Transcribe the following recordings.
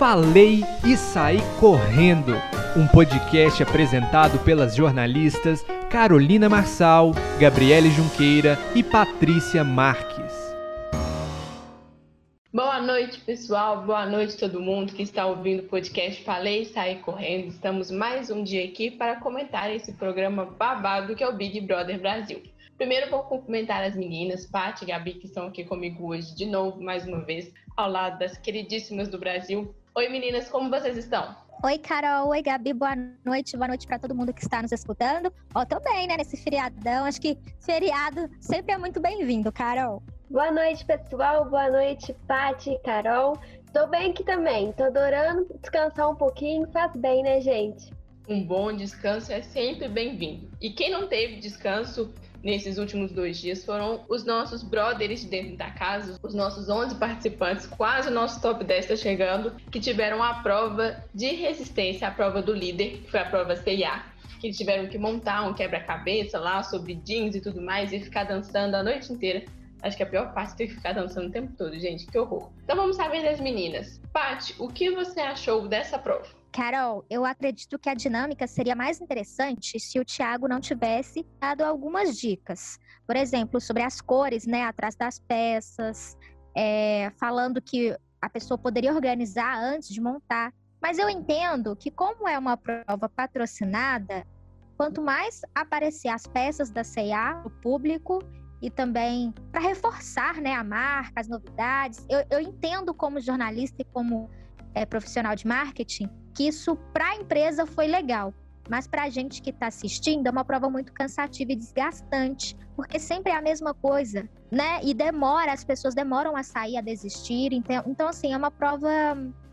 Falei e Saí Correndo, um podcast apresentado pelas jornalistas Carolina Marçal, Gabriele Junqueira e Patrícia Marques. Boa noite, pessoal. Boa noite todo mundo que está ouvindo o podcast Falei e Saí Correndo. Estamos mais um dia aqui para comentar esse programa babado que é o Big Brother Brasil. Primeiro vou cumprimentar as meninas, Paty e Gabi, que estão aqui comigo hoje de novo, mais uma vez, ao lado das queridíssimas do Brasil. Oi meninas, como vocês estão? Oi, Carol. Oi, Gabi. Boa noite. Boa noite para todo mundo que está nos escutando. Ó, tô bem, né, nesse feriadão. Acho que feriado sempre é muito bem-vindo, Carol. Boa noite, pessoal. Boa noite, Paty e Carol. Tô bem aqui também. Tô adorando descansar um pouquinho. Faz bem, né, gente? Um bom descanso é sempre bem-vindo. E quem não teve descanso, nesses últimos dois dias foram os nossos brothers de dentro da casa, os nossos 11 participantes, quase o nosso top 10 está chegando, que tiveram a prova de resistência, a prova do líder, que foi a prova CIA, que tiveram que montar um quebra-cabeça lá sobre jeans e tudo mais e ficar dançando a noite inteira. Acho que a pior parte é ter que ficar dançando o tempo todo, gente, que horror. Então vamos saber das meninas. Paty, o que você achou dessa prova? Carol, eu acredito que a dinâmica seria mais interessante se o Tiago não tivesse dado algumas dicas. Por exemplo, sobre as cores, né, atrás das peças, é, falando que a pessoa poderia organizar antes de montar. Mas eu entendo que, como é uma prova patrocinada, quanto mais aparecer as peças da CIA no público e também para reforçar né, a marca, as novidades, eu, eu entendo como jornalista e como é, profissional de marketing que isso para a empresa foi legal. Mas para a gente que está assistindo é uma prova muito cansativa e desgastante, porque sempre é a mesma coisa, né? E demora, as pessoas demoram a sair, a desistir. Então, então assim, é uma prova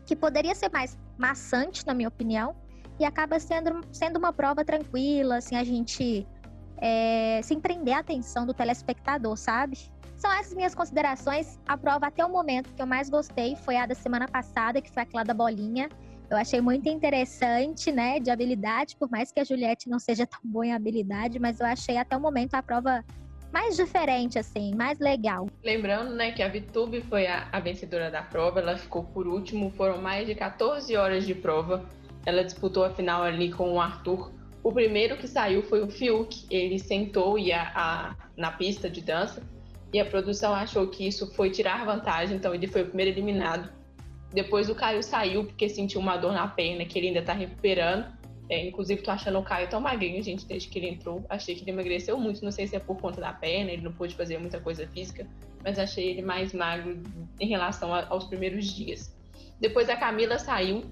que poderia ser mais maçante, na minha opinião, e acaba sendo, sendo uma prova tranquila, assim, a gente é, sem prender a atenção do telespectador, sabe? São essas minhas considerações. A prova até o momento que eu mais gostei foi a da semana passada, que foi aquela da bolinha. Eu achei muito interessante, né, de habilidade, por mais que a Juliette não seja tão boa em habilidade, mas eu achei até o momento a prova mais diferente, assim, mais legal. Lembrando, né, que a Vitube foi a, a vencedora da prova, ela ficou por último, foram mais de 14 horas de prova. Ela disputou a final ali com o Arthur. O primeiro que saiu foi o Fiuk, ele sentou e a, na pista de dança e a produção achou que isso foi tirar vantagem, então ele foi o primeiro eliminado. Depois o Caio saiu porque sentiu uma dor na perna que ele ainda tá recuperando. É, inclusive, tô achando o Caio tão magrinho, gente, desde que ele entrou. Achei que ele emagreceu muito. Não sei se é por conta da perna, ele não pôde fazer muita coisa física, mas achei ele mais magro em relação a, aos primeiros dias. Depois a Camila saiu,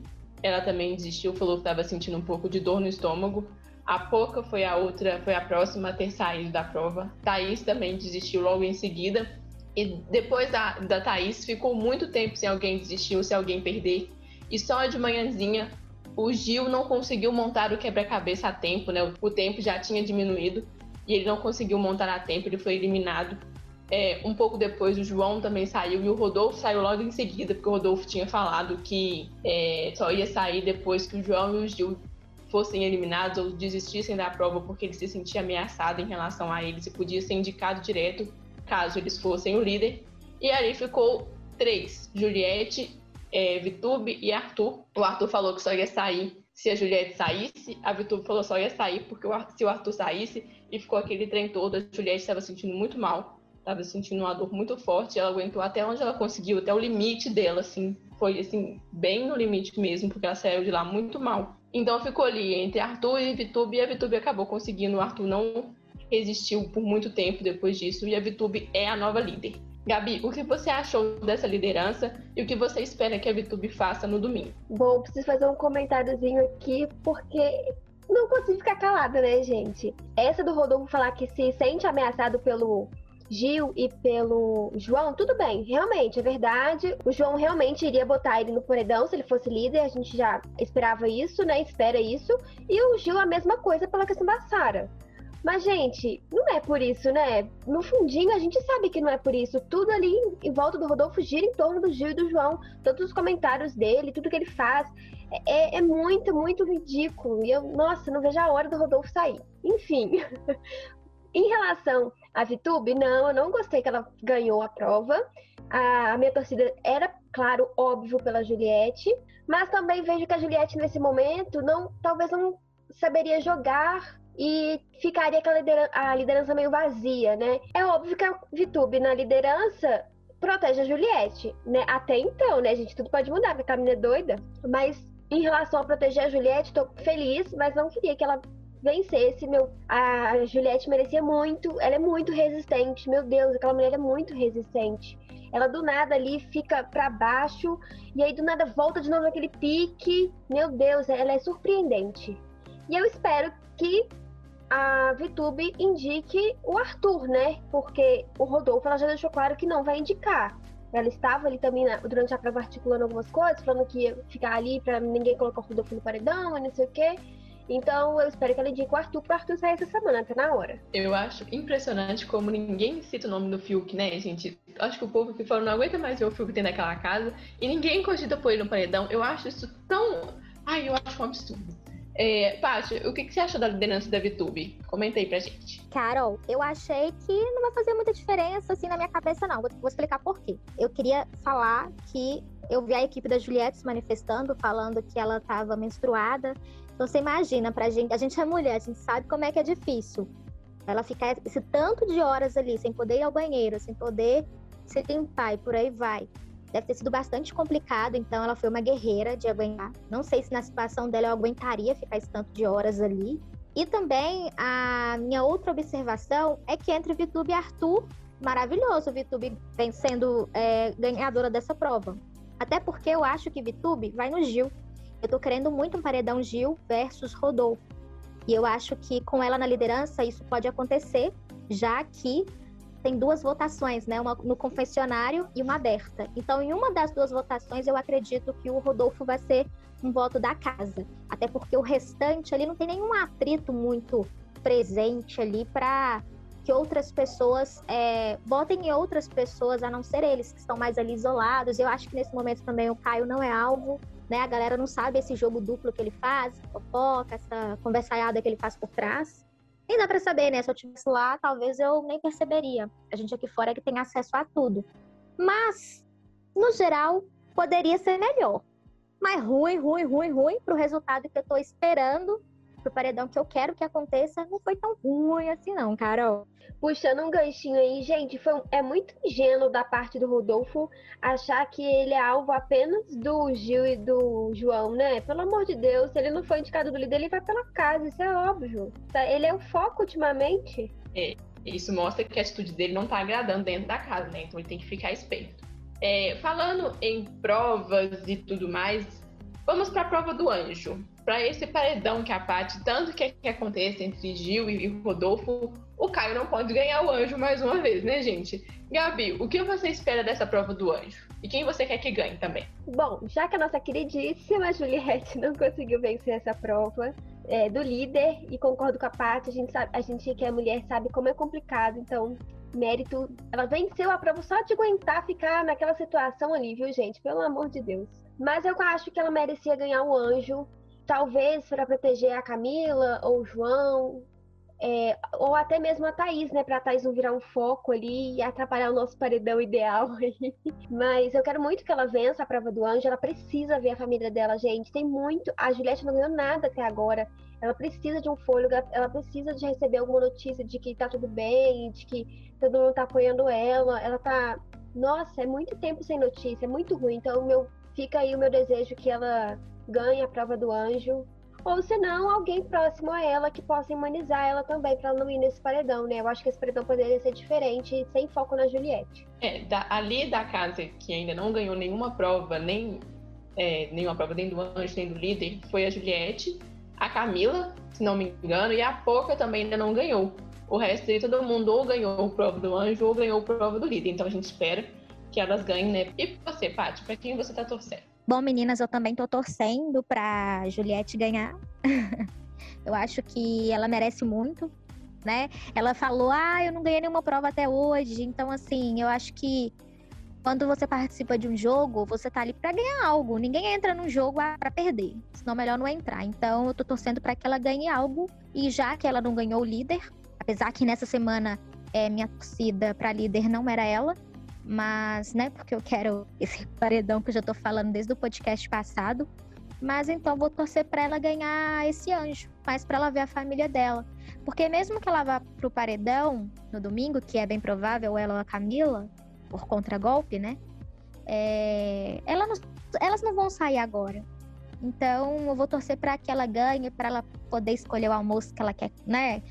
ela também desistiu, falou que estava sentindo um pouco de dor no estômago. A Poca foi a outra, foi a próxima a ter saído da prova. Thaís também desistiu logo em seguida. E depois da, da Thaís, ficou muito tempo sem alguém desistir ou se alguém perder. E só de manhãzinha, o Gil não conseguiu montar o quebra-cabeça a tempo, né? O tempo já tinha diminuído e ele não conseguiu montar a tempo, ele foi eliminado. É, um pouco depois, o João também saiu e o Rodolfo saiu logo em seguida, porque o Rodolfo tinha falado que é, só ia sair depois que o João e o Gil fossem eliminados ou desistissem da prova porque ele se sentia ameaçado em relação a eles e podia ser indicado direto caso eles fossem o líder. E ali ficou três: Juliette, é, Vitube e Arthur. O Arthur falou que só ia sair se a Juliette saísse, a Vitube falou que só ia sair porque se o Arthur saísse, e ficou aquele trem todo. A Juliette estava sentindo muito mal, estava sentindo uma dor muito forte. Ela aguentou até onde ela conseguiu, até o limite dela, assim. Foi, assim, bem no limite mesmo, porque ela saiu de lá muito mal. Então ficou ali entre Arthur e Vitube, e a Vitube acabou conseguindo. O Arthur não resistiu por muito tempo depois disso e a VTube é a nova líder. Gabi, o que você achou dessa liderança e o que você espera que a VTube faça no domingo? Bom, preciso fazer um comentáriozinho aqui, porque não consigo ficar calada, né, gente? Essa do Rodolfo falar que se sente ameaçado pelo Gil e pelo João, tudo bem, realmente, é verdade. O João realmente iria botar ele no paredão se ele fosse líder, a gente já esperava isso, né? Espera isso. E o Gil a mesma coisa pela questão da Sara. Mas, gente, não é por isso, né? No fundinho, a gente sabe que não é por isso. Tudo ali em volta do Rodolfo gira em torno do Gil e do João. Todos os comentários dele, tudo que ele faz. É, é muito, muito ridículo. E eu, nossa, não vejo a hora do Rodolfo sair. Enfim. Em relação à Vitube, não, eu não gostei que ela ganhou a prova. A, a minha torcida era, claro, óbvio pela Juliette, mas também vejo que a Juliette nesse momento não, talvez não saberia jogar e ficaria com a liderança, a liderança meio vazia, né? É óbvio que a Vitube na liderança protege a Juliette, né? Até então, né, gente? Tudo pode mudar, porque a menina é doida. Mas em relação a proteger a Juliette, tô feliz, mas não queria que ela vencesse. Meu, a Juliette merecia muito, ela é muito resistente. Meu Deus, aquela mulher é muito resistente. Ela do nada ali fica para baixo e aí do nada volta de novo aquele pique. Meu Deus, ela é surpreendente. E eu espero que a VTube indique o Arthur, né? Porque o Rodolfo ela já deixou claro que não vai indicar. Ela estava ali também durante a prova articulando algumas coisas, falando que ia ficar ali para ninguém colocar o Rodolfo no paredão e não sei o quê. Então eu espero que ela indique o Arthur para Arthur sair essa semana, tá na hora. Eu acho impressionante como ninguém cita o nome do Fiuk, né, gente? Acho que o povo que fala não aguenta mais ver o Fiuk dentro daquela casa e ninguém cogita pôr ele no paredão. Eu acho isso tão. Ai, eu acho um absurdo. É, o que, que, você acha da liderança da VTube? Comenta aí pra gente. Carol, eu achei que não vai fazer muita diferença assim na minha cabeça, não. Vou, vou explicar por quê. Eu queria falar que eu vi a equipe da Juliette se manifestando, falando que ela estava menstruada. Então você imagina, pra gente, a gente é mulher, a gente sabe como é que é difícil. Ela ficar esse tanto de horas ali, sem poder ir ao banheiro, sem poder se limpar e por aí vai deve ter sido bastante complicado, então ela foi uma guerreira de aguentar. Não sei se na situação dela eu aguentaria ficar esse tanto de horas ali. E também a minha outra observação é que entre Vitube e Arthur, maravilhoso, Vitube vem sendo é, ganhadora dessa prova. Até porque eu acho que Vitube vai no Gil. Eu tô querendo muito um paredão Gil versus Rodolfo. E eu acho que com ela na liderança isso pode acontecer, já que tem duas votações, né? Uma no confessionário e uma aberta. Então, em uma das duas votações, eu acredito que o Rodolfo vai ser um voto da casa. Até porque o restante ali não tem nenhum atrito muito presente ali para que outras pessoas é, votem em outras pessoas, a não ser eles que estão mais ali isolados. Eu acho que nesse momento também o Caio não é alvo, né? A galera não sabe esse jogo duplo que ele faz, fofoca, essa conversaiada que ele faz por trás. Nem dá para saber, né? Se eu estivesse lá, talvez eu nem perceberia. A gente aqui fora é que tem acesso a tudo. Mas, no geral, poderia ser melhor. Mas ruim, ruim, ruim, ruim pro resultado que eu tô esperando pro paredão que eu quero que aconteça, não foi tão ruim assim não, Carol. Puxando um ganchinho aí, gente, foi, é muito ingênuo da parte do Rodolfo achar que ele é alvo apenas do Gil e do João, né? Pelo amor de Deus, se ele não foi indicado do líder, ele vai pela casa, isso é óbvio. Tá? Ele é o foco ultimamente. É, isso mostra que a atitude dele não tá agradando dentro da casa, né? Então ele tem que ficar esperto. É, falando em provas e tudo mais, vamos para a prova do anjo para esse paredão que a Paty tanto quer que aconteça entre Gil e Rodolfo, o Caio não pode ganhar o anjo mais uma vez, né, gente? Gabi, o que você espera dessa prova do anjo? E quem você quer que ganhe também? Bom, já que a nossa queridíssima Juliette não conseguiu vencer essa prova é, do líder, e concordo com a Paty, a gente, sabe, a gente que é mulher sabe como é complicado, então mérito. Ela venceu a prova só de aguentar ficar naquela situação ali, viu, gente? Pelo amor de Deus. Mas eu acho que ela merecia ganhar o anjo talvez para proteger a Camila ou o João, é, ou até mesmo a Thaís, né? Pra Thaís não virar um foco ali e atrapalhar o nosso paredão ideal. Mas eu quero muito que ela vença a prova do anjo. Ela precisa ver a família dela, gente. Tem muito. A Juliette não ganhou nada até agora. Ela precisa de um fôlego, ela precisa de receber alguma notícia de que tá tudo bem, de que todo mundo tá apoiando ela. Ela tá. Nossa, é muito tempo sem notícia, é muito ruim. Então, meu, fica aí o meu desejo que ela ganhe a prova do anjo. Ou se não, alguém próximo a ela que possa imunizar ela também, para ela não ir nesse paredão, né? Eu acho que esse paredão poderia ser diferente, sem foco na Juliette. É, da, ali da casa que ainda não ganhou nenhuma prova, nem é, nenhuma prova nem do anjo, nem do líder, foi a Juliette, a Camila, se não me engano, e a Poca também ainda não ganhou. O resto de todo mundo ou ganhou prova do anjo ou ganhou prova do líder. Então a gente espera que elas ganhem, né? E você, Paty, para quem você tá torcendo? Bom, meninas, eu também tô torcendo pra Juliette ganhar. eu acho que ela merece muito, né? Ela falou: "Ah, eu não ganhei nenhuma prova até hoje". Então, assim, eu acho que quando você participa de um jogo, você tá ali para ganhar algo. Ninguém entra num jogo para perder, senão melhor não entrar. Então, eu tô torcendo para que ela ganhe algo e já que ela não ganhou o líder, Apesar que nessa semana é, minha torcida para líder não era ela, mas, né, porque eu quero esse paredão que eu já tô falando desde o podcast passado. Mas então vou torcer para ela ganhar esse anjo, mas para ela ver a família dela. Porque mesmo que ela vá pro paredão no domingo, que é bem provável ela ou a Camila, por contragolpe, né? É, ela não, elas não vão sair agora. Então eu vou torcer para que ela ganhe, para ela poder escolher o almoço que ela quer, né?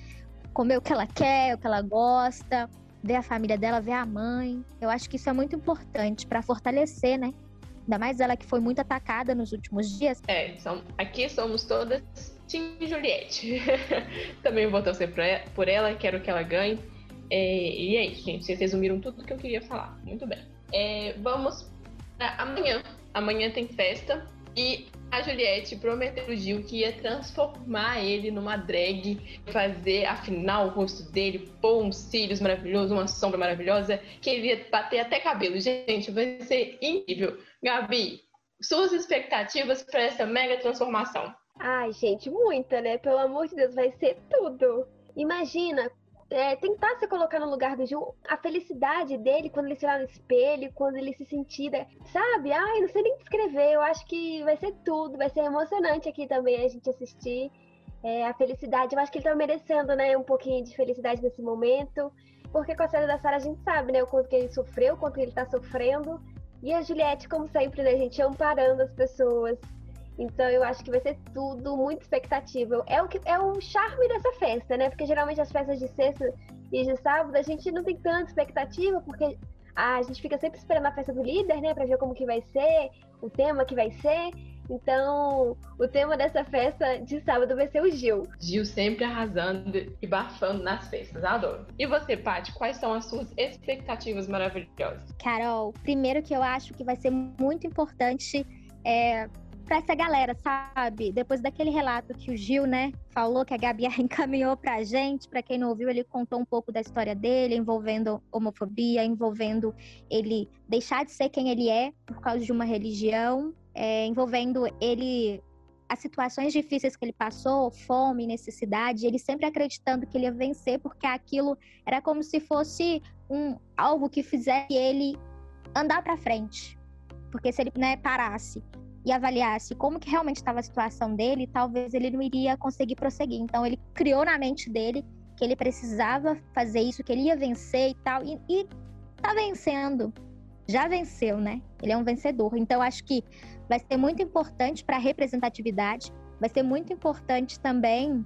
Comer o que ela quer, o que ela gosta, ver a família dela, ver a mãe. Eu acho que isso é muito importante para fortalecer, né? Ainda mais ela que foi muito atacada nos últimos dias. É, são, aqui somos todas Tim Juliette. Também vou torcer por ela, quero que ela ganhe. É, e é isso, gente. Vocês resumiram tudo que eu queria falar. Muito bem. É, vamos para amanhã. Amanhã tem festa. E a Juliette prometeu o Gil que ia transformar ele numa drag, fazer afinal o rosto dele, pôr uns cílios maravilhosos, uma sombra maravilhosa, que ele ia bater até cabelo. Gente, vai ser incrível. Gabi, suas expectativas para essa mega transformação? Ai, gente, muita, né? Pelo amor de Deus, vai ser tudo. Imagina é, tentar se colocar no lugar do Gil, a felicidade dele quando ele se olhar no espelho, quando ele se sentir, sabe? Ai, não sei nem descrever, eu acho que vai ser tudo, vai ser emocionante aqui também a gente assistir é, a felicidade. Eu acho que ele tá merecendo, né, um pouquinho de felicidade nesse momento, porque com a série da Sarah a gente sabe, né, o quanto que ele sofreu, o quanto que ele tá sofrendo, e a Juliette, como sempre, né, gente amparando as pessoas, então eu acho que vai ser tudo muito expectativa. É o que é o charme dessa festa, né? Porque geralmente as festas de sexta e de sábado a gente não tem tanta expectativa, porque a gente fica sempre esperando a festa do líder, né, para ver como que vai ser, o tema que vai ser. Então, o tema dessa festa de sábado vai ser o Gil. Gil sempre arrasando e bafando nas festas, adoro. E você, Paty, quais são as suas expectativas maravilhosas? Carol, primeiro que eu acho que vai ser muito importante é, para essa galera, sabe? Depois daquele relato que o Gil, né, falou que a Gabi encaminhou pra gente, para quem não ouviu, ele contou um pouco da história dele, envolvendo homofobia, envolvendo ele deixar de ser quem ele é por causa de uma religião, é, envolvendo ele as situações difíceis que ele passou, fome, necessidade, ele sempre acreditando que ele ia vencer, porque aquilo era como se fosse um algo que fizesse ele andar para frente. Porque se ele né, parasse e avaliasse como que realmente estava a situação dele, talvez ele não iria conseguir prosseguir. Então ele criou na mente dele que ele precisava fazer isso, que ele ia vencer e tal, e, e tá vencendo. Já venceu, né? Ele é um vencedor. Então acho que vai ser muito importante para a representatividade, vai ser muito importante também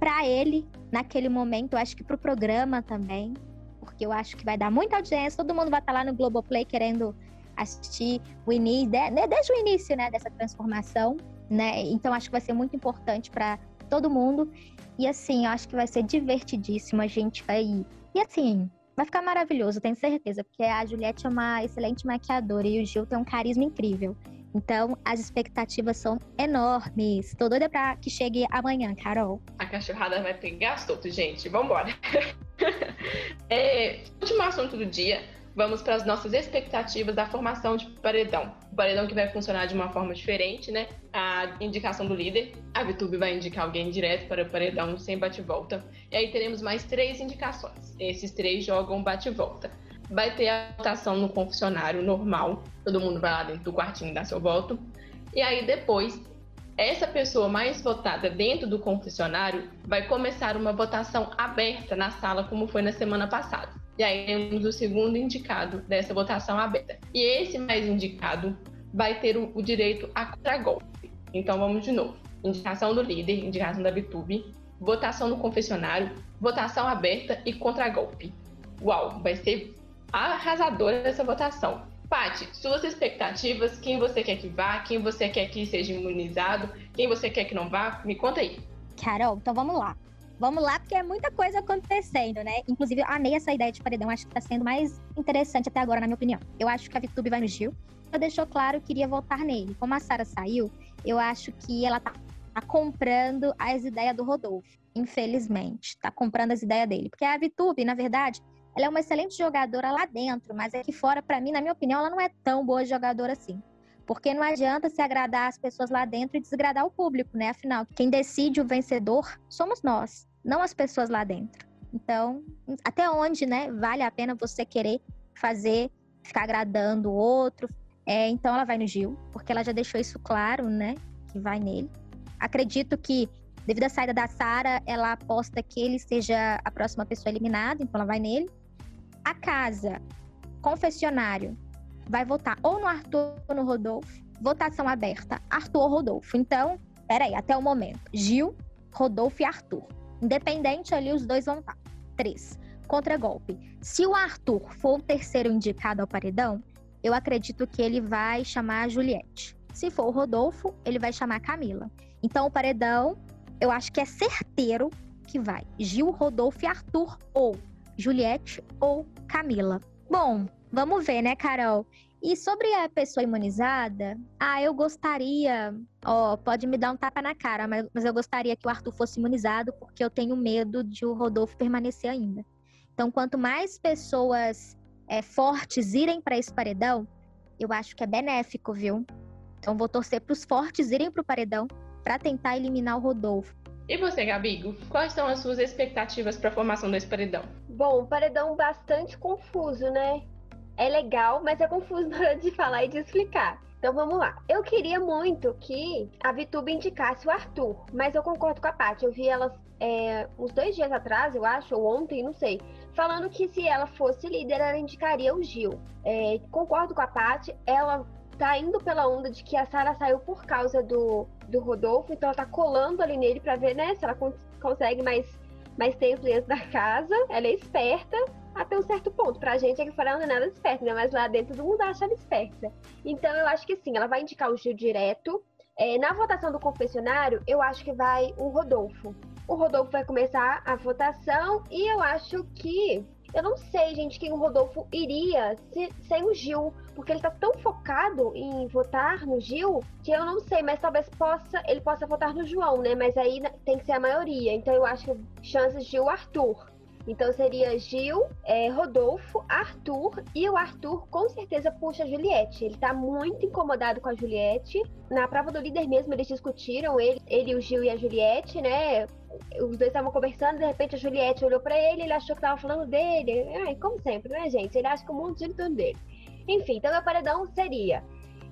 para ele naquele momento, acho que para o programa também, porque eu acho que vai dar muita audiência, todo mundo vai estar tá lá no Globoplay querendo assistir o início, né, desde o início, né, dessa transformação, né? Então acho que vai ser muito importante para todo mundo. E assim, eu acho que vai ser divertidíssimo, a gente vai E assim, vai ficar maravilhoso, tenho certeza, porque a Juliette é uma excelente maquiadora e o Gil tem um carisma incrível. Então, as expectativas são enormes. Tô doida pra que chegue amanhã, Carol. A cachorrada vai pegar solto, gente. Vambora. é, último assunto do dia vamos para as nossas expectativas da formação de paredão. O paredão que vai funcionar de uma forma diferente, né? A indicação do líder, a VTube vai indicar alguém direto para o paredão sem bate-volta. E aí teremos mais três indicações. Esses três jogam bate-volta. Vai ter a votação no confessionário normal, todo mundo vai lá dentro do quartinho dar seu voto. E aí depois essa pessoa mais votada dentro do confessionário vai começar uma votação aberta na sala, como foi na semana passada. Aí temos o segundo indicado dessa votação aberta. E esse mais indicado vai ter o, direito a contragolpe. Então vamos de novo. Indicação do líder, indicação da Bitube, votação no confessionário, votação aberta e contragolpe. Uau, vai ser arrasadora essa votação. Paty, suas expectativas, quem você quer que vá, quem você quer que seja imunizado, quem você quer que não vá, me conta aí. Carol, então vamos lá. Vamos lá, porque é muita coisa acontecendo, né? Inclusive, eu amei essa ideia de paredão, acho que tá sendo mais interessante até agora, na minha opinião. Eu acho que a VTube vai no Gil. Ela deixou claro que iria votar nele. Como a Sara saiu, eu acho que ela tá, tá comprando as ideias do Rodolfo. Infelizmente, tá comprando as ideias dele. Porque a VTube, na verdade, ela é uma excelente jogadora lá dentro, mas aqui fora, para mim, na minha opinião, ela não é tão boa jogadora assim. Porque não adianta se agradar as pessoas lá dentro e desagradar o público, né? Afinal, quem decide o vencedor somos nós, não as pessoas lá dentro. Então, até onde, né, vale a pena você querer fazer, ficar agradando o outro? É, então, ela vai no Gil, porque ela já deixou isso claro, né, que vai nele. Acredito que, devido à saída da Sara, ela aposta que ele seja a próxima pessoa eliminada, então ela vai nele. A casa, confessionário, vai votar ou no Arthur ou no Rodolfo. Votação aberta, Arthur ou Rodolfo. Então, peraí, até o momento. Gil, Rodolfo e Arthur. Independente ali, os dois vão estar. Três. Contra-golpe. Se o Arthur for o terceiro indicado ao paredão, eu acredito que ele vai chamar a Juliette. Se for o Rodolfo, ele vai chamar a Camila. Então, o paredão, eu acho que é certeiro que vai Gil, Rodolfo e Arthur, ou Juliette ou Camila. Bom, vamos ver, né, Carol? E sobre a pessoa imunizada, ah, eu gostaria, ó, pode me dar um tapa na cara, mas, mas eu gostaria que o Arthur fosse imunizado porque eu tenho medo de o Rodolfo permanecer ainda. Então, quanto mais pessoas é, fortes irem para esse paredão, eu acho que é benéfico, viu? Então, vou torcer para os fortes irem para o paredão para tentar eliminar o Rodolfo. E você, Gabigo, quais são as suas expectativas para a formação desse paredão? Bom, paredão bastante confuso, né? É legal, mas é confuso na hora de falar e de explicar. Então vamos lá. Eu queria muito que a Vitube indicasse o Arthur, mas eu concordo com a Paty. Eu vi ela é, uns dois dias atrás, eu acho, ou ontem, não sei, falando que se ela fosse líder, ela indicaria o Gil. É, concordo com a Paty. Ela tá indo pela onda de que a Sara saiu por causa do, do Rodolfo, então ela tá colando ali nele para ver, né, se ela consegue mais, mais tempo dentro da casa. Ela é esperta até um certo ponto. Pra gente, que fora ela não é nada esperta, né? Mas lá dentro todo mundo acha ela esperta. Então eu acho que sim, ela vai indicar o Gil direto. É, na votação do confessionário, eu acho que vai o Rodolfo. O Rodolfo vai começar a votação e eu acho que. Eu não sei, gente, quem o Rodolfo iria se, sem o Gil, porque ele tá tão focado em votar no Gil que eu não sei, mas talvez possa ele possa votar no João, né? Mas aí tem que ser a maioria. Então eu acho que chances de o Arthur. Então seria Gil, é, Rodolfo, Arthur e o Arthur com certeza puxa a Juliette. Ele tá muito incomodado com a Juliette. Na prova do líder mesmo eles discutiram, ele, ele o Gil e a Juliette, né? Os dois estavam conversando, de repente a Juliette olhou para ele, ele achou que tava falando dele. Ai, como sempre, né, gente? Ele acha que o mundo gira em torno dele. Enfim, então meu paredão seria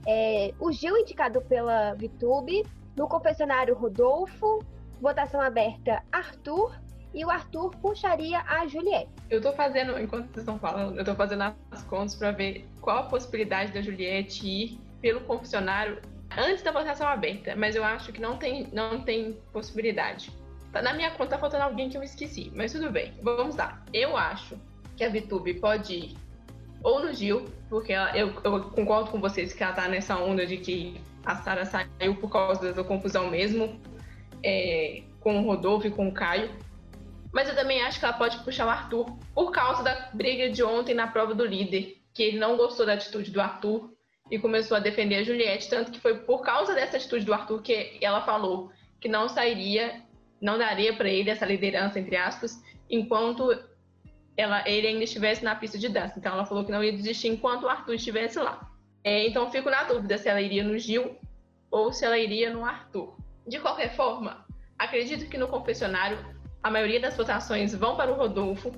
é, o Gil indicado pela Vitube, no confessionário Rodolfo, votação aberta Arthur e o Arthur puxaria a Juliette. Eu tô fazendo, enquanto vocês estão falando, eu tô fazendo as contas para ver qual a possibilidade da Juliette ir pelo confessionário antes da votação aberta, mas eu acho que não tem, não tem possibilidade. Tá na minha conta tá faltando alguém que eu esqueci, mas tudo bem. Vamos lá. Eu acho que a Vitube pode ir ou no Gil, porque ela, eu, eu, concordo com vocês que ela tá nessa onda de que a Sara saiu por causa da confusão mesmo, é, com o Rodolfo e com o Caio. Mas eu também acho que ela pode puxar o Arthur por causa da briga de ontem na prova do líder, que ele não gostou da atitude do Arthur e começou a defender a Juliette, tanto que foi por causa dessa atitude do Arthur que ela falou que não sairia, não daria para ele essa liderança entre aspas, enquanto ela, ele ainda estivesse na pista de dança. Então ela falou que não ia desistir enquanto o Arthur estivesse lá. É, então fico na dúvida se ela iria no Gil ou se ela iria no Arthur. De qualquer forma, acredito que no confessionário a maioria das votações vão para o Rodolfo,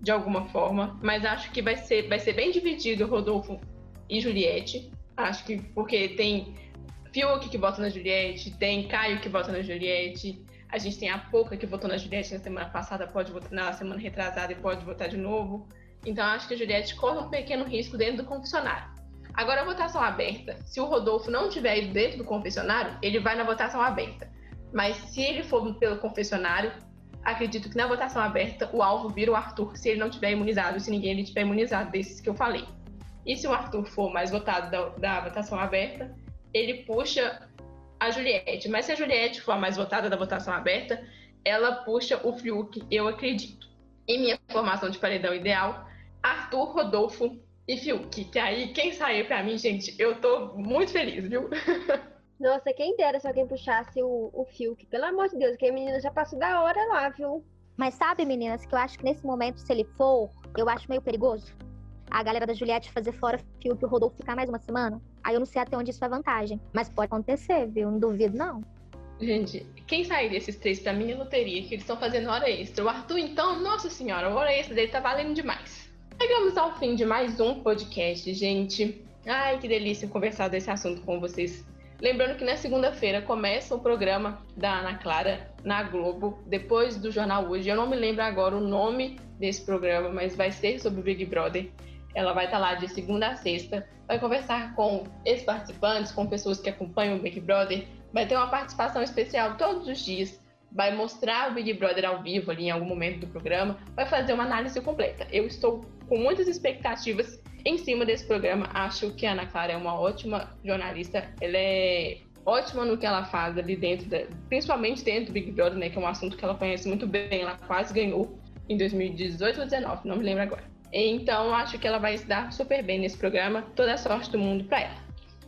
de alguma forma, mas acho que vai ser, vai ser bem dividido Rodolfo e Juliette. Acho que porque tem Fiuk que vota na Juliette, tem Caio que vota na Juliette, a gente tem a Pouca que votou na Juliette na semana passada, pode votar na semana retrasada e pode votar de novo. Então acho que a Juliette corre um pequeno risco dentro do confessionário. Agora a votação aberta, se o Rodolfo não tiver dentro do confessionário, ele vai na votação aberta. Mas se ele for pelo confessionário, acredito que na votação aberta o alvo vira o Arthur se ele não tiver imunizado, se ninguém ele tiver imunizado, desses que eu falei. E se o Arthur for mais votado da, da votação aberta, ele puxa a Juliette. Mas se a Juliette for a mais votada da votação aberta, ela puxa o Fiuk, eu acredito. Em minha formação de paredão ideal, Arthur, Rodolfo e Fiuk. Que aí, quem sair pra mim, gente, eu tô muito feliz, viu? Nossa, quem dera se alguém puxasse o, o Fiuk. Pelo amor de Deus, que a menina já passou da hora lá, viu? Mas sabe, meninas, que eu acho que nesse momento, se ele for, eu acho meio perigoso. A galera da Juliette fazer fora Fiuk e o Rodolfo ficar mais uma semana. Aí eu não sei até onde isso é vantagem. Mas pode acontecer, viu? Não duvido, não. Gente, quem sair desses três pra mim é loteria, que eles estão fazendo hora extra. O Arthur, então, nossa senhora, a hora extra dele tá valendo demais. Chegamos ao fim de mais um podcast, gente. Ai, que delícia conversar desse assunto com vocês. Lembrando que na segunda-feira começa o programa da Ana Clara na Globo, depois do Jornal Hoje. Eu não me lembro agora o nome desse programa, mas vai ser sobre o Big Brother. Ela vai estar lá de segunda a sexta, vai conversar com ex-participantes, com pessoas que acompanham o Big Brother, vai ter uma participação especial todos os dias, vai mostrar o Big Brother ao vivo ali em algum momento do programa, vai fazer uma análise completa. Eu estou com muitas expectativas em cima desse programa. Acho que a Ana Clara é uma ótima jornalista, ela é ótima no que ela faz ali dentro, da, principalmente dentro do Big Brother, né, que é um assunto que ela conhece muito bem, ela quase ganhou em 2018 ou 2019, não me lembro agora. Então, acho que ela vai se dar super bem nesse programa. Toda a sorte do mundo para ela.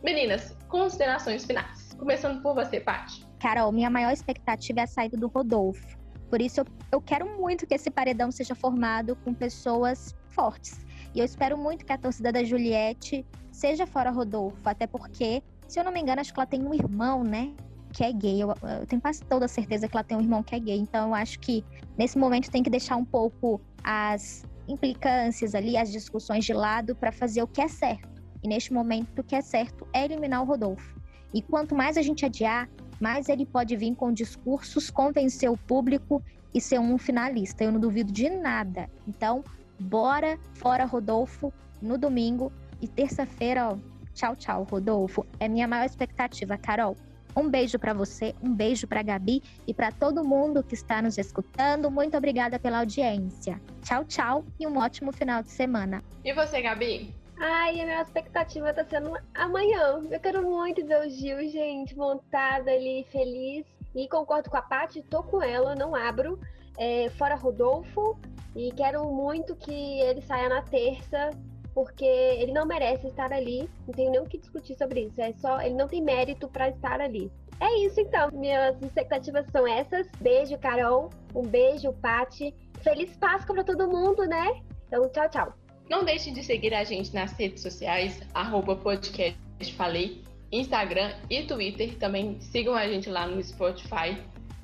Meninas, considerações finais. Começando por você, Paty. Carol, minha maior expectativa é a saída do Rodolfo. Por isso, eu, eu quero muito que esse paredão seja formado com pessoas fortes. E eu espero muito que a torcida da Juliette seja fora Rodolfo, até porque, se eu não me engano, acho que ela tem um irmão, né? Que é gay. Eu, eu tenho quase toda certeza que ela tem um irmão que é gay. Então, eu acho que nesse momento tem que deixar um pouco as implicâncias ali, as discussões de lado para fazer o que é certo. E neste momento, o que é certo é eliminar o Rodolfo. E quanto mais a gente adiar, mais ele pode vir com discursos, convencer o público e ser um finalista. Eu não duvido de nada. Então, bora fora Rodolfo no domingo e terça-feira, ó, tchau, tchau, Rodolfo. É minha maior expectativa, Carol. Um beijo para você, um beijo para Gabi e para todo mundo que está nos escutando. Muito obrigada pela audiência. Tchau, tchau e um ótimo final de semana. E você, Gabi? Ai, a minha expectativa tá sendo amanhã. Eu quero muito ver o Gil, gente, montada ali, feliz. E concordo com a Paty, tô com ela, não abro. É, fora Rodolfo. E quero muito que ele saia na terça porque ele não merece estar ali. Não tenho nem o que discutir sobre isso. É só ele não tem mérito para estar ali. É isso então. Minhas expectativas são essas. Beijo, Carol. Um beijo, Pati. Feliz Páscoa para todo mundo, né? Então, tchau, tchau. Não deixe de seguir a gente nas redes sociais, arroba podcast falei, Instagram e Twitter. Também sigam a gente lá no Spotify.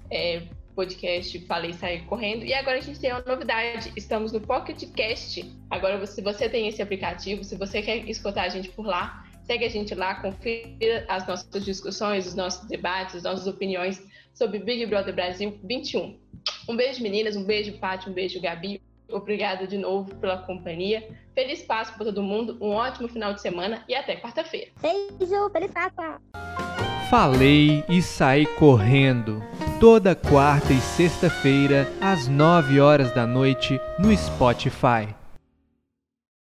É, podcast Falei Sair Correndo. E agora a gente tem uma novidade: estamos no Pocket Cast. Agora, se você tem esse aplicativo, se você quer escutar a gente por lá, segue a gente lá, confira as nossas discussões, os nossos debates, as nossas opiniões sobre Big Brother Brasil 21. Um beijo, meninas, um beijo, Paty, um beijo, Gabi. Obrigada de novo pela companhia. Feliz Páscoa para todo mundo, um ótimo final de semana e até quarta-feira. Beijo, feliz Páscoa! Falei e saí correndo. Toda quarta e sexta-feira, às nove horas da noite, no Spotify.